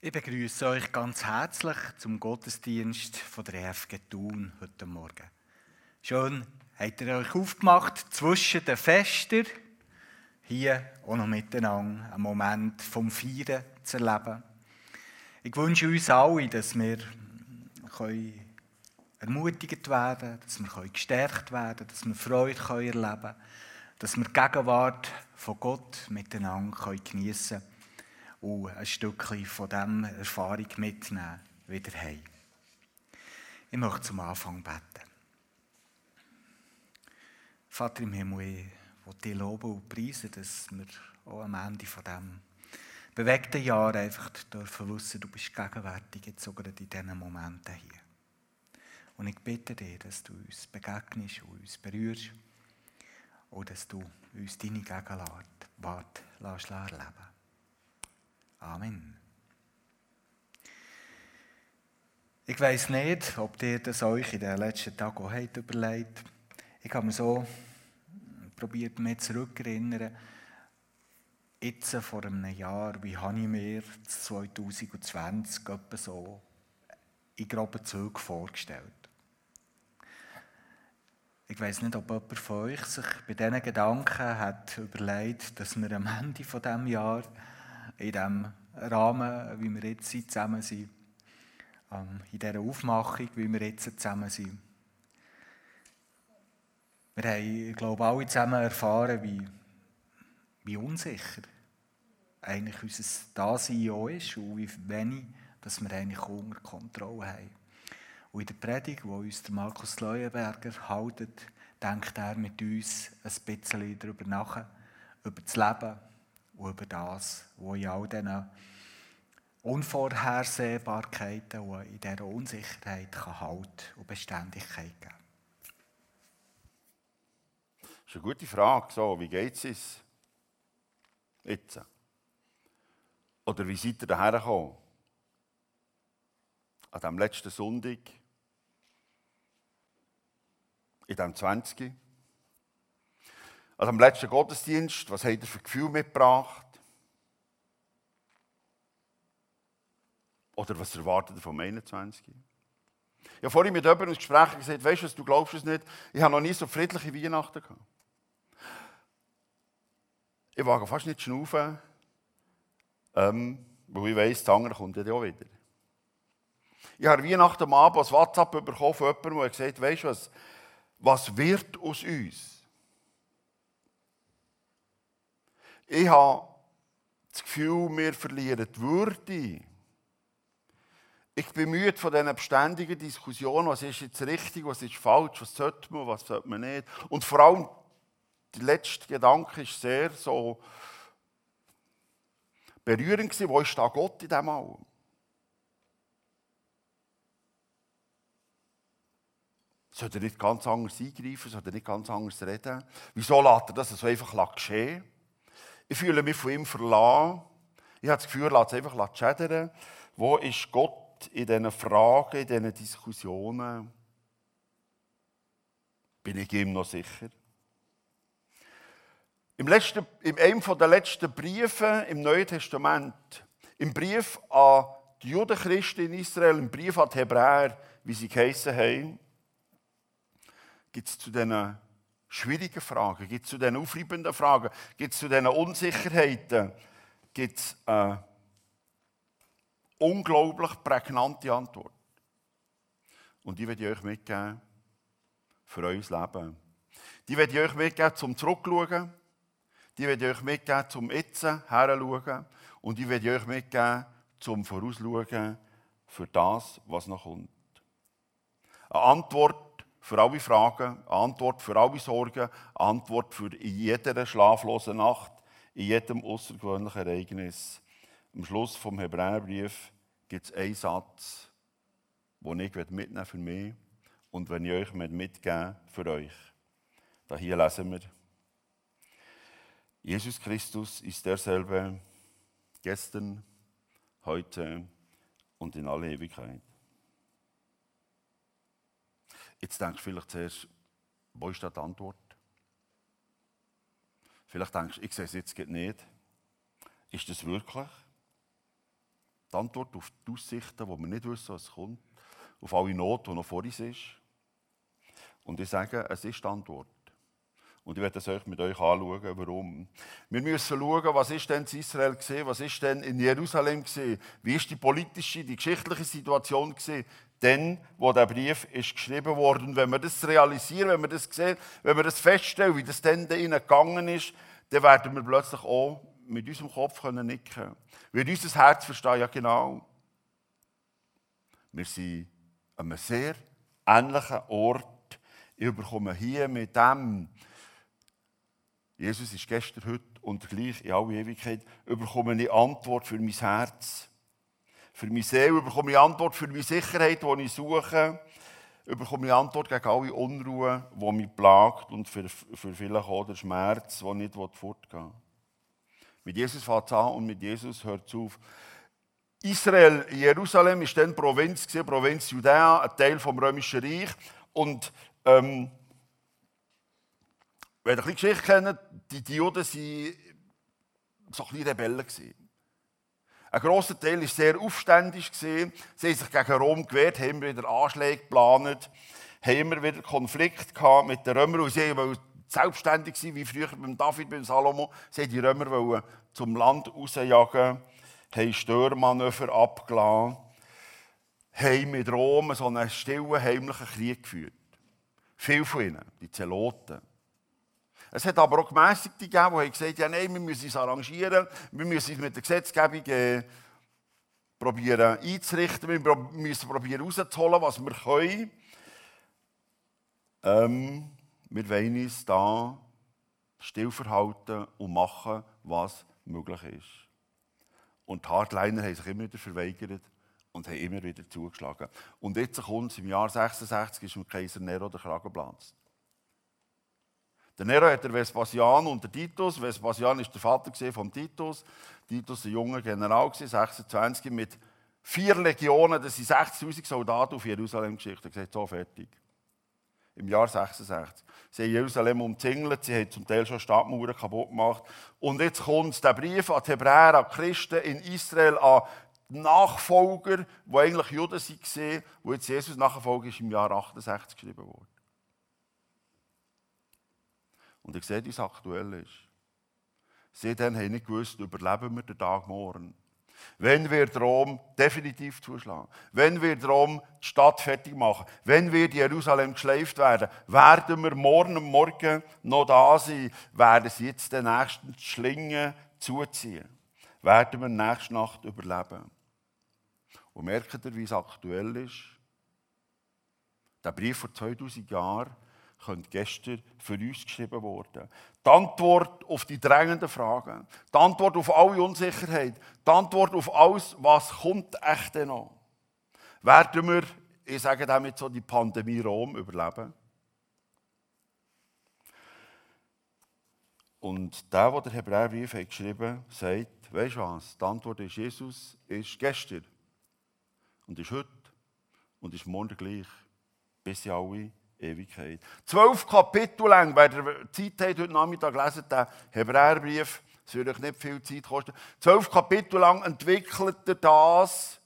Ich begrüße euch ganz herzlich zum Gottesdienst von der EFG Thun heute Morgen. Schön habt ihr euch aufgemacht zwischen den Festen, hier auch noch miteinander einen Moment vom Feiern zu erleben. Ich wünsche uns alle, dass wir ermutigt werden können, dass wir gestärkt werden können, dass wir Freude erleben können, dass wir die Gegenwart von Gott miteinander geniessen können und ein Stückchen von dieser Erfahrung mitnehmen wieder heim. Ich möchte zum Anfang beten. Vater im Himmel, ich will dich loben und preisen, dass wir auch am Ende von diesem bewegten Jahr einfach dürfen wissen, du bist gegenwärtig, jetzt sogar in diesen Momenten hier. Und ich bitte dich, dass du uns begegnest und uns berührst und dass du uns deine Gegenwart erleben Amen. Ich weiß nicht, ob ihr das euch in den letzten Tagen auch habt überlegt Ich habe mir so probiert, mich zurückzuerinnern. Jetzt vor einem Jahr, wie habe ich mir 2020 etwa so in groben Zügen vorgestellt. Ich weiß nicht, ob jemand von euch sich bei diesen Gedanken hat überlegt, dass wir am Ende von dem Jahr in dem Rahmen, wie wir jetzt zusammen sind, ähm, in dieser Aufmachung, wie wir jetzt zusammen sind. Wir haben, ich glaube, alle zusammen erfahren, wie, wie unsicher eigentlich unser Dasein auch ist und wie wenig dass wir eigentlich unter Kontrolle haben. Und in der Predigt, die uns der Markus Leuenberger hält, denkt er mit uns ein bisschen darüber nach, über das Leben, und über das, was in all diesen Unvorhersehbarkeiten und in dieser Unsicherheit Halt und Beständigkeit geben Das ist eine gute Frage. So, wie geht es jetzt? Oder wie seid ihr daher gekommen? An diesem letzten Sonntag, in diesem 20. Also am letzten Gottesdienst, was habt ihr für Gefühl mitgebracht? Oder was erwartet ihr vom 21? Ich habe vorhin mit jemandem ein Gespräch gesagt, weißt du, du glaubst es nicht, ich habe noch nie so friedliche Weihnachten gehabt. Ich wage fast nicht schnaufen, ähm, weil ich weiss, das andere kommt ja auch wieder. Ich habe Weihnachten am Abend ein WhatsApp bekommen von jemandem, der gesagt hat, weißt du was, was wird aus uns? Ich habe das Gefühl, wir verlieren die Würde. Ich bin müde von diesen beständigen Diskussionen, was ist jetzt richtig, was ist falsch, was sollte man, was sollte man nicht. Und vor allem, der letzte Gedanke ist sehr so berührend gewesen, wo ist da Gott in dem allem? Soll er nicht ganz anders eingreifen? Soll er nicht ganz anders reden? Wieso lässt er das so einfach geschehen? Ich fühle mich von ihm verlassen. Ich habe das Gefühl, lass es einfach schädern. Wo ist Gott in diesen Fragen, in diesen Diskussionen? Bin ich ihm noch sicher? Im, letzten, in einem der letzten Briefe im Neuen Testament, im Brief an die Judenchristen in Israel, im Brief an die Hebräer, wie sie geheissen haben, gibt es zu diesen schwierigen Fragen, gibt es zu diesen aufreibenden Fragen, gibt es zu diesen Unsicherheiten, gibt es eine unglaublich prägnante Antwort. Und die werde ich euch mitgeben für euer Leben. Die werde ich euch mitgeben zum Zurückschauen. Die werde ich euch mitgeben zum Jetzt heranschauen. Und die werde ich euch mitgeben zum Vorausschauen für das, was noch kommt. Eine Antwort für alle Fragen, Antwort für alle Sorgen, Antwort für in jeder schlaflosen Nacht, in jedem außergewöhnlichen Ereignis. Am Schluss vom Hebräerbrief gibt es einen Satz, den ich mitnehmen für mich und wenn ich euch mitgeben für euch. Da hier lesen wir. Jesus Christus ist derselbe gestern, heute und in alle Ewigkeit. Jetzt denkst du vielleicht zuerst, wo ist da die Antwort? Vielleicht denkst du, ich sehe es jetzt nicht. Ist das wirklich? Die Antwort auf die Aussichten, wo wir nicht wissen, was kommt. Auf alle Not, die noch vor uns ist. Und ich sage, es ist die Antwort. Und ich werde es euch mit euch anschauen, warum. Wir müssen schauen, was ist denn in Israel gesehen, was ist denn in Jerusalem gesehen, wie ist die politische, die geschichtliche Situation gesehen, denn wo der Brief ist geschrieben worden. Wenn wir das realisieren, wenn wir das sehen, wenn wir das feststellen, wie das denn da gegangen ist, dann werden wir plötzlich auch mit unserem Kopf können nicken. Wird unser Herz verstehen, ja genau. Wir sind an einem sehr ähnlichen Ort. Ich bekomme hier mit dem Jesus ist gestern, heute und gleich in alle Ewigkeit, bekomme ich Antwort für mein Herz. Für meine Seele bekomme ich Antwort für meine Sicherheit, die ich suche. Bekomme ich Antwort gegen alle Unruhe, die mich plagt und für, für vielleicht auch den Schmerz, der nicht fortgehen will. Mit Jesus fängt es an und mit Jesus hört es auf. Israel, Jerusalem, ist dann Provinz, Provinz Judäa, ein Teil vom Römischen Reich. Und ähm, wenn ihr ein bisschen Geschichte kennt, die, die Juden waren so ein bisschen Rebellen. Ein grosser Teil war sehr aufständig. Sie haben sich gegen Rom gewehrt, haben wieder Anschläge geplant, haben immer wieder Konflikt mit den Römern. Und sie wollten selbstständig sein, wie früher beim David, beim Salomo. Sie wollten die Römer zum Land rausjagen, haben Störmanöver abgelassen, haben mit Rom so einen stillen, heimlichen Krieg geführt. Viele von ihnen, die Zeloten. Es hat aber auch Gemäßigte gegeben, die gesagt haben, ja, nein, wir müssen uns arrangieren, wir müssen uns mit der Gesetzgebung äh, einzurichten, wir müssen probieren rauszuholen, was wir können. Ähm, wir wollen uns da still verhalten und machen, was möglich ist. Und die Hardliner haben sich immer wieder verweigert und haben immer wieder zugeschlagen. Und jetzt kommt es im Jahr 66 ist dem Kaiser Nero der Kragen geplatzt. Der Nero hat der Vespasian und der Titus. Vespasian ist der Vater von Titus. Titus ein junger General, 26, mit vier Legionen, das sind 60.000 Soldaten auf Jerusalem geschickt. Er so fertig. Im Jahr 66. Sie haben Jerusalem umzingelt, sie haben zum Teil schon Stadtmauern kaputt gemacht. Und jetzt kommt der Brief an die Hebräer, an die Christen in Israel, an die Nachfolger, die eigentlich Juden waren, wo jetzt Jesus Nachfolger ist, im Jahr 68 geschrieben worden. Und ihr seht, wie es aktuell ist. Dann haben nicht gewusst, überleben wir den Tag morgen. Wenn wir Rom definitiv zuschlagen, wenn wir Rom die Stadt fertig machen, wenn wir Jerusalem geschleift werden, werden wir morgen am Morgen noch da sein, werden sie jetzt den nächsten Schlingen zuziehen, werden wir nächste Nacht überleben. Und merkt ihr, wie es aktuell ist? Der Brief vor 2000 Jahren könnte gestern für uns geschrieben worden. Die Antwort auf die drängenden Fragen, die Antwort auf alle Unsicherheit, die Antwort auf alles, was kommt echt noch. Werden wir, ich sage damit so, die Pandemie Rom überleben? Und der, der den Hebräerbrief hat geschrieben hat, sagt, weißt du was, die Antwort ist, Jesus ist gestern und ist heute und ist morgen gleich, bis sie alle Ewigkeit. Zwölf Kapitel lang, wer Zeit hat, heute Nachmittag lesen, den Hebräerbrief, das würde euch nicht viel Zeit kosten. Zwölf Kapitel lang entwickelt er das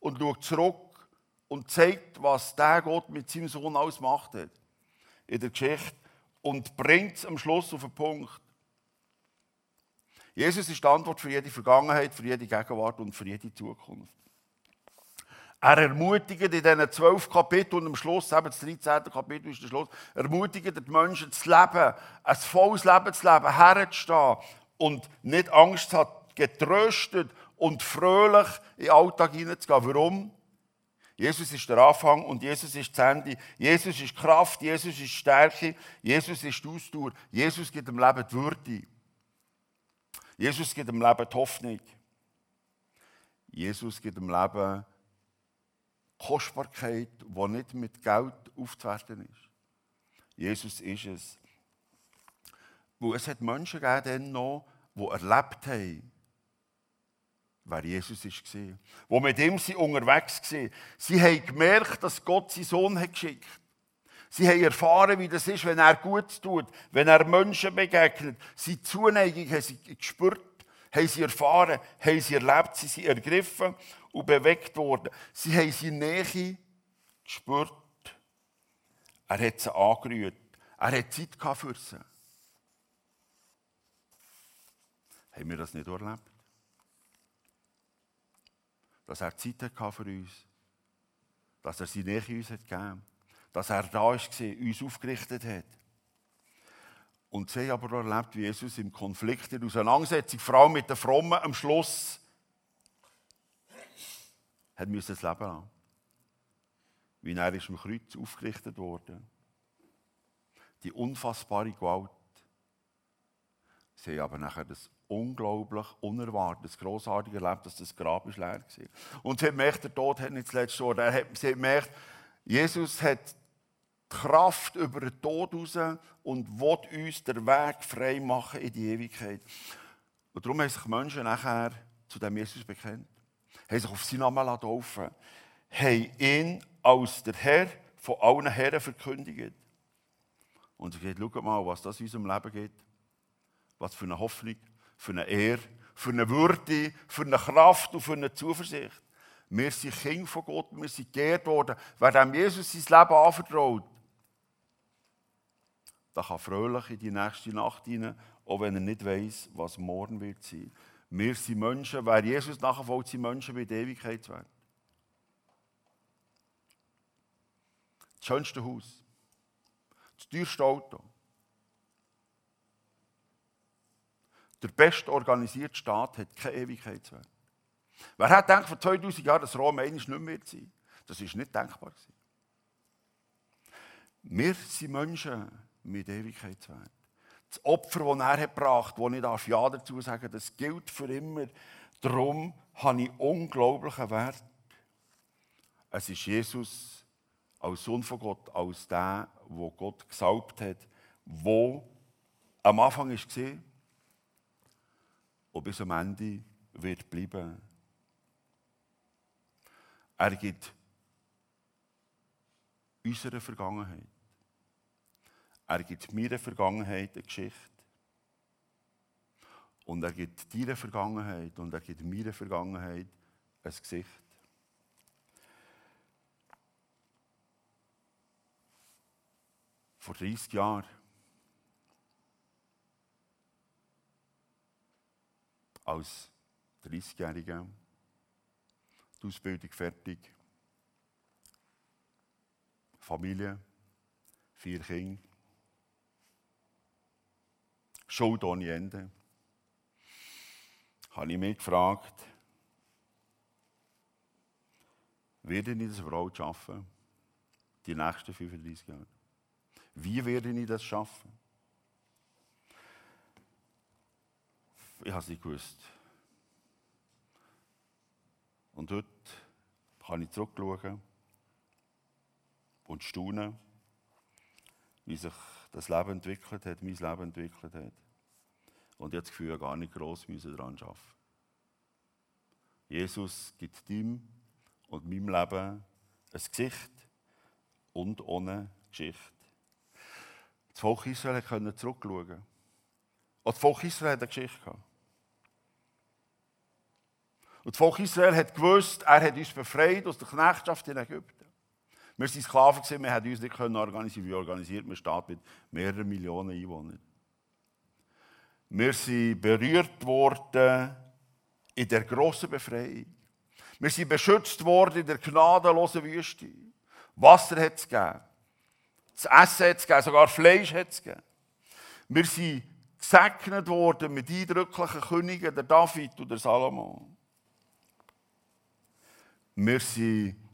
und schaut zurück und zeigt, was der Gott mit seinem Sohn alles gemacht hat in der Geschichte und bringt es am Schluss auf den Punkt. Jesus ist die Antwort für jede Vergangenheit, für jede Gegenwart und für jede Zukunft. Er ermutigt in diesen zwölf Kapiteln und am Schluss, eben das 13. Kapitel ist der Schluss, ermutigt die Menschen zu leben, ein volles Leben zu leben, herzustehen und nicht Angst zu haben, getröstet und fröhlich in den Alltag hineinzugehen. Warum? Jesus ist der Anfang und Jesus ist das Ende. Jesus ist Kraft, Jesus ist Stärke, Jesus ist die Ausdauer. Jesus gibt dem Leben die Würde. Jesus gibt dem Leben die Hoffnung. Jesus gibt dem Leben Kostbarkeit, die nicht mit Geld aufzuwerten ist. Jesus ist es. Weil es hat Menschen gegeben, noch, die erlebt haben, wer Jesus war. Die mit ihm unterwegs waren. Sie haben gemerkt, dass Gott seinen Sohn hat geschickt hat. Sie haben erfahren, wie das ist, wenn er gut tut, wenn er Menschen begegnet. Seine Zuneigung haben sie gespürt. haben sie erfahren, haben sie erlebt, sie sind ergriffen und bewegt worden. Sie haben seine Nähe gespürt. Er hat sie angerührt. Er hat Zeit für sie. Haben wir das nicht erlebt? Dass er Zeit für uns. Dass er seine Nähe uns hat gegeben Dass er da war, uns aufgerichtet hat. Und sie haben aber erlebt, wie Jesus im Konflikt, in Auseinandersetzung, vor allem mit den Frommen, am Schluss hat müssen das Leben lassen. Wie er ist am Kreuz aufgerichtet wurde. Die unfassbare Gewalt. Sie haben aber nachher das unglaublich, unerwartet, grossartige erlebt, dass das Grab ist leer war. Und sie haben gemerkt, der Tod hat nicht das letzte Wort. Sie haben gemerkt, Jesus hat die Kraft über den Tod raus und will uns den Weg frei machen in die Ewigkeit. Und darum haben sich Menschen nachher zu dem Jesus bekennt, haben sich auf seinen Namen taufen haben ihn als der Herr von allen Herren verkündigt. Und sie gesagt, schaut mal, was das in unserem Leben gibt. Was für eine Hoffnung, für eine Ehre, für eine Würde, für eine Kraft und für eine Zuversicht. Wir sind Kinder von Gott, wir sind geehrt worden. Wer dem Jesus sein Leben anvertraut, der kann fröhlich in die nächste Nacht hinein, auch wenn er nicht weiß, was morgen wird sein. Wir sind Menschen, wer Jesus nachfolgt, sind Menschen mit Ewigkeitswert. Das schönste Haus, das teuerste Auto, der best organisierte Staat hat keinen Ewigkeitswert. Wer hat gedacht, vor 2000 Jahren, dass Rom einmal nicht mehr sein Das ist nicht denkbar. Wir sind Menschen mit Ewigkeitswert. Das Opfer, das er gebracht hat, das ich Ja dazu sagen das gilt für immer. Darum habe ich unglaublichen Wert. Es ist Jesus als Sohn von Gott, als der, wo Gott gesalbt hat, wo am Anfang war und bis am Ende wird bleiben. Er gibt unserer Vergangenheit. Er gibt meiner Vergangenheit eine Geschichte. Und er gibt deiner Vergangenheit und er gibt meiner Vergangenheit ein Gesicht. Vor 30 Jahren als 30-Jähriger die Ausbildung fertig. Familie, vier Kinder. Schuld ohne Ende. Habe ich mich gefragt, werde ich das Frau schaffen? Die nächsten 35 Jahre. Wie werde ich das schaffen? Ich habe es nicht gewusst. Und dort kann ich zurückschauen und staunen, wie sich das Leben entwickelt hat, mein Leben entwickelt hat. Und ich habe das Gefühl, gar nicht gross daran arbeiten Jesus gibt ihm und meinem Leben ein Gesicht und ohne Geschichte. Das Volk Israel konnte zurückschauen. Und das Volk Israel hat eine Geschichte. Und das Volk Israel hat gewusst, er hat uns befreit aus der Knechtschaft in Ägypten. Wir waren Sklaven, wir konnten uns nicht organisieren, wie organisiert man Staat mit mehreren Millionen Einwohnern. Wir sind berührt worden in der grossen Befreiung. Wir sind beschützt worden in der gnadenlosen Wüste. Wasser hat es gegeben. Das Essen hat es gegeben, sogar Fleisch hat es gegeben. Wir sind gesegnet worden mit eindrücklichen Königen, der David und der Salomon. Wir sind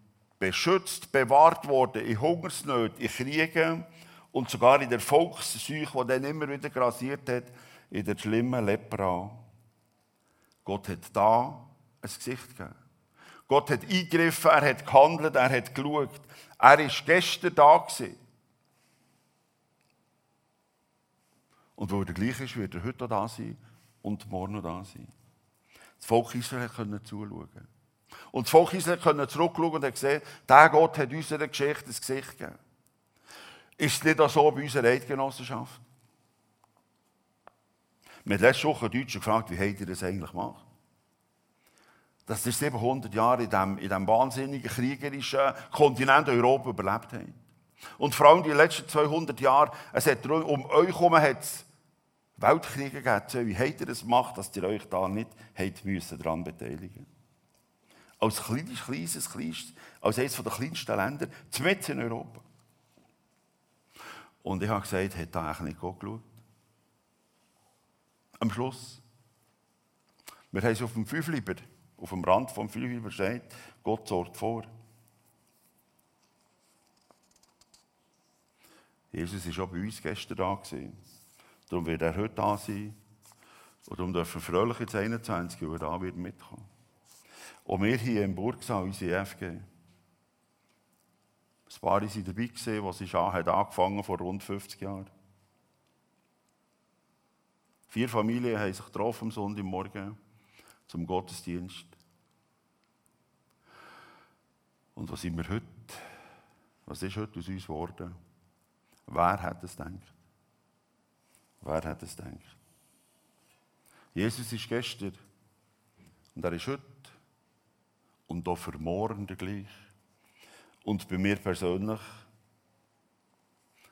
beschützt, bewahrt worden in Hungersnöten, in Kriegen und sogar in der Volksseuche, die dann immer wieder grasiert hat, in der schlimmen Lepra. Gott hat da ein Gesicht gegeben. Gott hat eingegriffen, er hat gehandelt, er hat geschaut. Er war gestern da. Gewesen. Und wo er gleich ist, wird er heute da sein und morgen noch da sein. Das Volk Israel konnte zuschauen. Und das Volk Israel konnte zurückschauen und gesehen, der Gott hat unserer Geschichte ein Gesicht gegeben. Ist es nicht auch so bei unserer Eidgenossenschaft? Wir haben letzte Woche Deutsche gefragt, wie habt ihr das eigentlich gemacht? Dass ihr 700 Jahre in diesem, in diesem wahnsinnigen kriegerischen Kontinent Europa überlebt habt. Und vor allem die letzten 200 Jahre, es hat um euch herum hat es Weltkriege gegeben. Wie habt ihr das gemacht, dass ihr euch da nicht daran beteiligen Als kleines, kleines, kleines, als eines der kleinsten Länder, mitten in Europa. Und ich habe gesagt, hat da eigentlich Gott geschaut? Am Schluss. Wir haben es auf dem Fünfliber, auf dem Rand vom Fünfliber steht, Gott sorgt vor. Jesus war auch bei uns gestern da. Gewesen. Darum wird er heute da sein. Und darum dürfen wir fröhlich ins 21, weil er da wird mitkommen. Und wir hier im Burgsaal, unsere EFG, ein paar waren dabei, gewesen, was ich hat angefangen vor rund 50 Jahren. Vier Familien haben sich getroffen am Sonntagmorgen zum Gottesdienst. Und was sind wir heute? Was ist heute aus uns geworden? Wer hat es gedacht? Wer hat es gedacht? Jesus ist gestern und er ist heute und auch für morgen gleich. Und bei mir persönlich,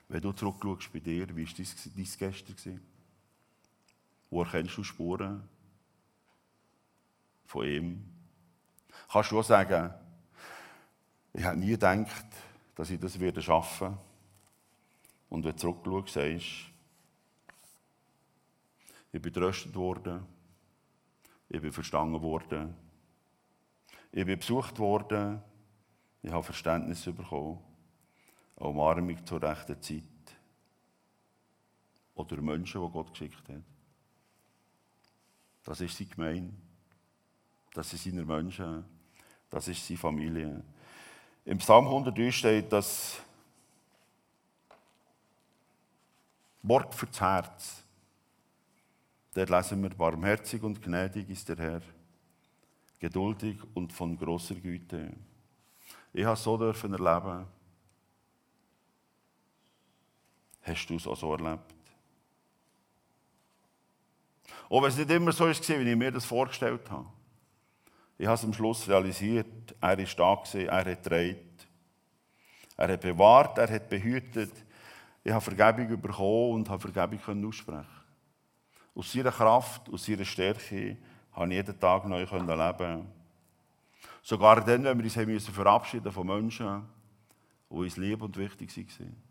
wenn du zurückschaust bei dir, wie war dein, dein Gestern? Wo erkennst du Spuren von ihm? Kannst du auch sagen, ich hätte nie gedacht, dass ich das schaffen werde. Und wenn du zurückschaust, sagst ich bin tröstet worden, ich bin verstanden worden, ich bin besucht worden, ich habe Verständnis bekommen, Umarmung zur rechten Zeit. Oder Menschen, die Gott geschickt hat. Das ist seine Gemeinde, das sind seine Menschen, das ist seine Familie. Im Psalm 103 steht, dass Wort fürs Herz. Der lesen wir, barmherzig und gnädig ist der Herr, geduldig und von großer Güte. Ich habe es so dürfen erleben. Hast du es auch so erlebt? Auch wenn es nicht immer so ist, wie ich mir das vorgestellt habe. Ich habe es am Schluss realisiert, er ist da gewesen, er hat gedreht. Er hat bewahrt, er hat behütet, ich habe Vergebung bekommen und habe Vergebung aussprechen Aus seiner Kraft, aus seiner Stärke habe ich jeden Tag neu leben Sogar dann, wenn wir uns verabschieden von Menschen, die uns lieb und wichtig waren.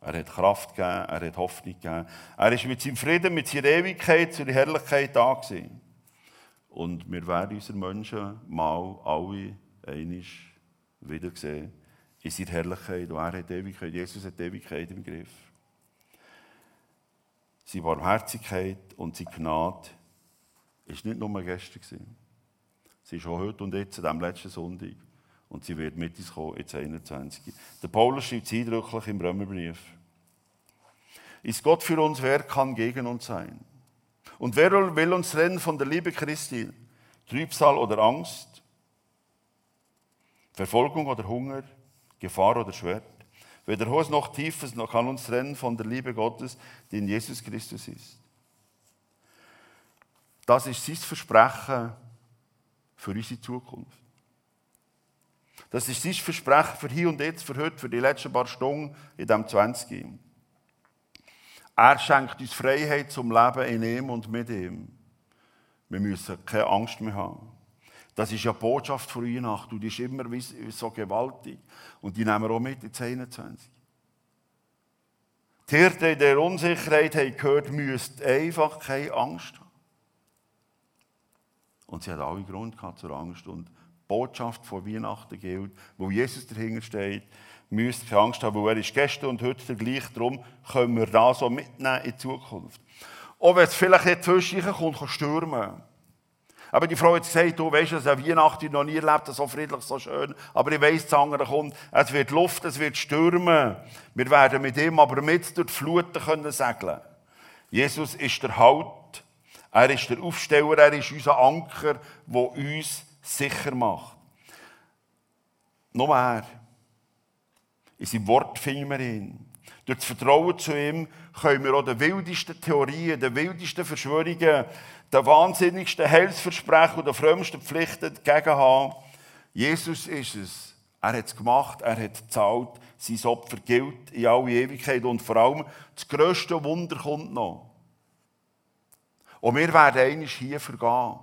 Er hat Kraft gegeben, er hat Hoffnung gegeben. Er ist mit seinem Frieden, mit seiner Ewigkeit, seiner Herrlichkeit da gewesen. Und wir werden unsere Menschen mal alle einig wiedersehen in seiner Herrlichkeit. Und er hat Ewigkeit. Jesus hat Ewigkeit im Griff. Seine Barmherzigkeit und seine Gnade war nicht nur gestern. Sie ist auch heute und jetzt, an diesem letzten Sonntag. Und sie wird mit uns kommen, jetzt 21. Der Paulus schreibt es eindrücklich im Römerbrief. Ist Gott für uns, wer kann gegen uns sein? Und wer will uns trennen von der Liebe Christi? Trübsal oder Angst? Verfolgung oder Hunger? Gefahr oder Schwert. Weder hohes noch tiefes noch kann uns trennen von der Liebe Gottes, die in Jesus Christus ist. Das ist sein Versprechen für unsere Zukunft. Das ist sein Versprechen für hier und jetzt, für heute, für die letzten paar Stunden in diesem 20. Er schenkt uns Freiheit zum Leben in ihm und mit ihm. Wir müssen keine Angst mehr haben. Das ist ja Botschaft von Weihnachten und die ist immer so gewaltig. Und die nehmen wir auch mit ins 21. Die Hirten in der Unsicherheit haben gehört, müsst einfach keine Angst haben. Und sie hat alle Grund gehabt zur Angst. Und die Botschaft von Weihnachten gilt, wo Jesus dahinter steht, müsst keine Angst haben, weil er ist gestern und heute der gleich. Darum können wir das so mitnehmen in die Zukunft. Auch wenn es vielleicht nicht zwischendurch kommt, stürmen aber die Frau hat gesagt, du weißt, dass eine Weihnachten noch nie erlebt, so friedlich, so schön. Aber ich weiss, das andere kommt. Es wird Luft, es wird stürmen. Wir werden mit ihm aber mit durch die Fluten können segeln. Jesus ist der Halt. Er ist der Aufsteller, er ist unser Anker, der uns sicher macht. Noch mehr. In seinem Wort finden wir ihn. Durch das Vertrauen zu ihm können wir auch den wildesten Theorien, den wildesten Verschwörungen, den wahnsinnigsten Heilsversprechen und den frömmsten Pflichten entgegenhaben. Jesus ist es. Er hat es gemacht, er hat gezahlt, sein Opfer gilt in alle Ewigkeit und vor allem das grösste Wunder kommt noch. Und wir werden einmal hier vergehen.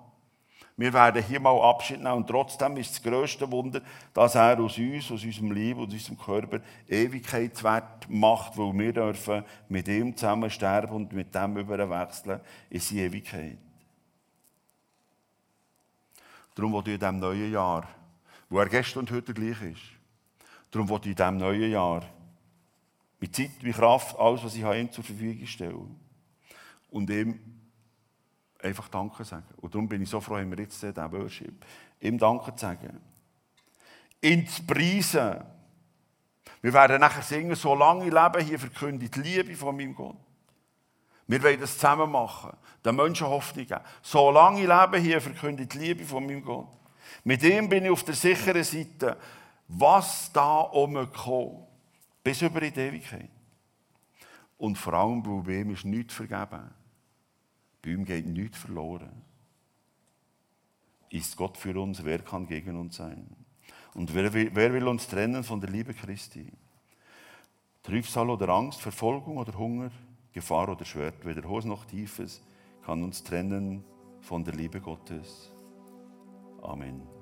Wir werden hier mal Abschied nehmen und trotzdem ist das grösste Wunder, dass er aus uns, aus unserem Leben, aus unserem Körper Ewigkeitswert macht, weil wir dürfen mit ihm zusammen sterben und mit dem überwechseln in seine Ewigkeit. Darum will ich in diesem neuen Jahr, wo er gestern und heute gleich ist, darum will ich in diesem neuen Jahr mit Zeit, mit Kraft, alles, was ich ihm zur Verfügung stellen und ihm einfach Danke sagen. Und darum bin ich so froh, haben wir jetzt diesen Worship. Ihm Danke zu sagen. Ihn zu preisen. Wir werden nachher singen, solange ich lebe, hier verkündet die Liebe von meinem Gott. Wir wollen das zusammen machen, den Menschen Hoffnung geben. Solange ich lebe, hier verkündet die Liebe von meinem Gott. Mit ihm bin ich auf der sicheren Seite, was da kommt, bis über die Ewigkeit. Und vor allem, bei ihm ist nichts vergeben. Bei ihm geht nichts verloren. Ist Gott für uns, wer kann gegen uns sein? Und wer will, wer will uns trennen von der Liebe Christi? Trübsal oder Angst, Verfolgung oder Hunger, Gefahr oder Schwert, weder hohes noch tiefes kann uns trennen von der Liebe Gottes. Amen.